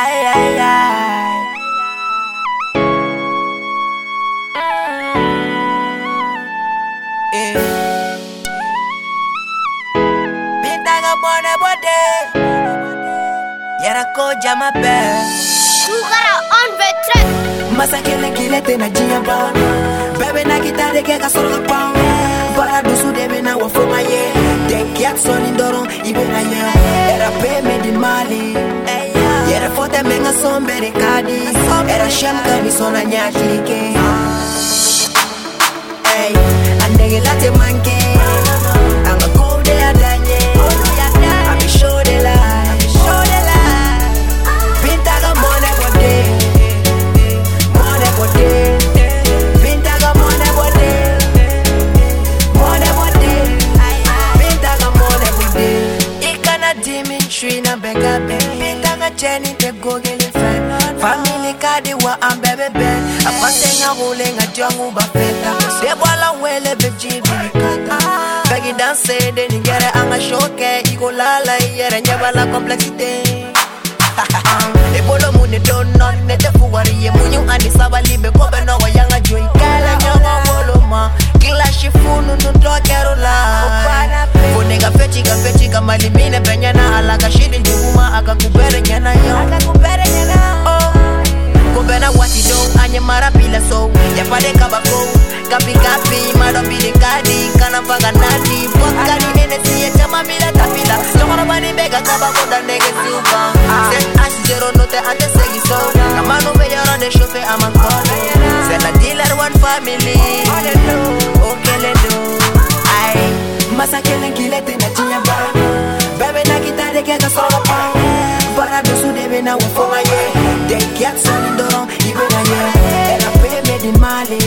Ay, ay, ay. Eh. Pintaga bone bode. Yara ko jama be. Sugara on the track. Masa kele kile te na jiya ba. Bebe na kitare ke ka solo pa. Bara dusu de be na wafo ma ye. Den kiat soni ndoro ibe na ye. Era pe me di mali. Yera fote menga sombe de kadi. Era shamka mi sona nyakike. Ey, andege late manke. Cheni te gogele fe. Family kadi wa ambebe be. Apasenga hule nga jongu ba feta. Debwala wele be jibi kata. Begi danse de ningere anga shoke. Iko lala yere nyabala complexity. ebolo mune donon nete fuwari ye munyu ani sabalibe kobe nogo yanga joi kala nyongo boloma kila shifunu nutokerula mara so yapade kaba go kapi kapi mado bili kadi kana nadi. Pokani ene siye chama bila tapila. Tokono bani bega kaba koda nege suka Set ashi zero note ante segi so Kamano be yoro ne shofe amankolo Set a one family. Kilete na Bara debe na Den kiat soni ndoro ibe na ye Era pe me di mali.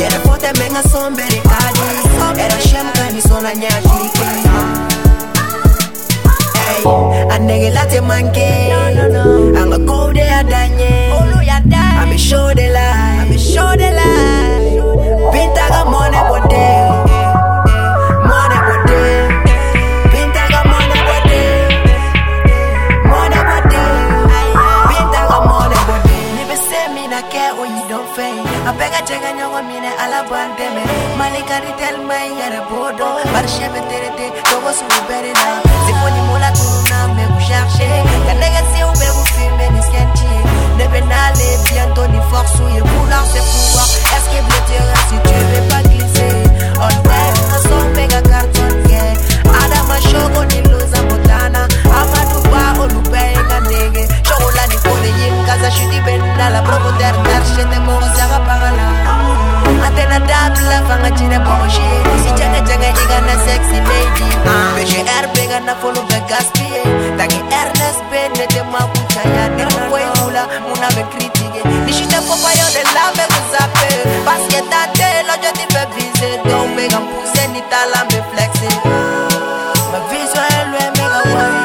Yere fote menga sombere kadi Era shemka ni sona nyashike Ey, anege late manke Anga kode adanye. Ami show de lie Pintaga bandeme Malika ni tel mai yere bodo. Bar shebe tere te Togo su bere na. Zifoni mula tunu na me ku cherche. Kanega si ube ku filme ni sketchy Nebe na le bientôt air bega na follow be gaspille Tangi Ernest Ben nete makucha ya muna me critique yo de la me kuzape tate lojo ti fe vise bega mpuse ni me flexe. Ma vision elwe mega wari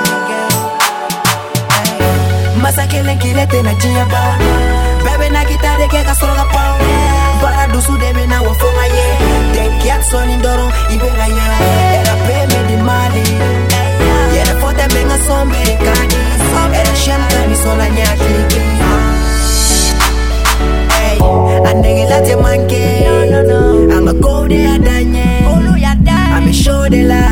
Masa na jiya ba Bebe na kitare ke ka solo pa. Bara na wafonga ye. Den kiat soni ndoro de la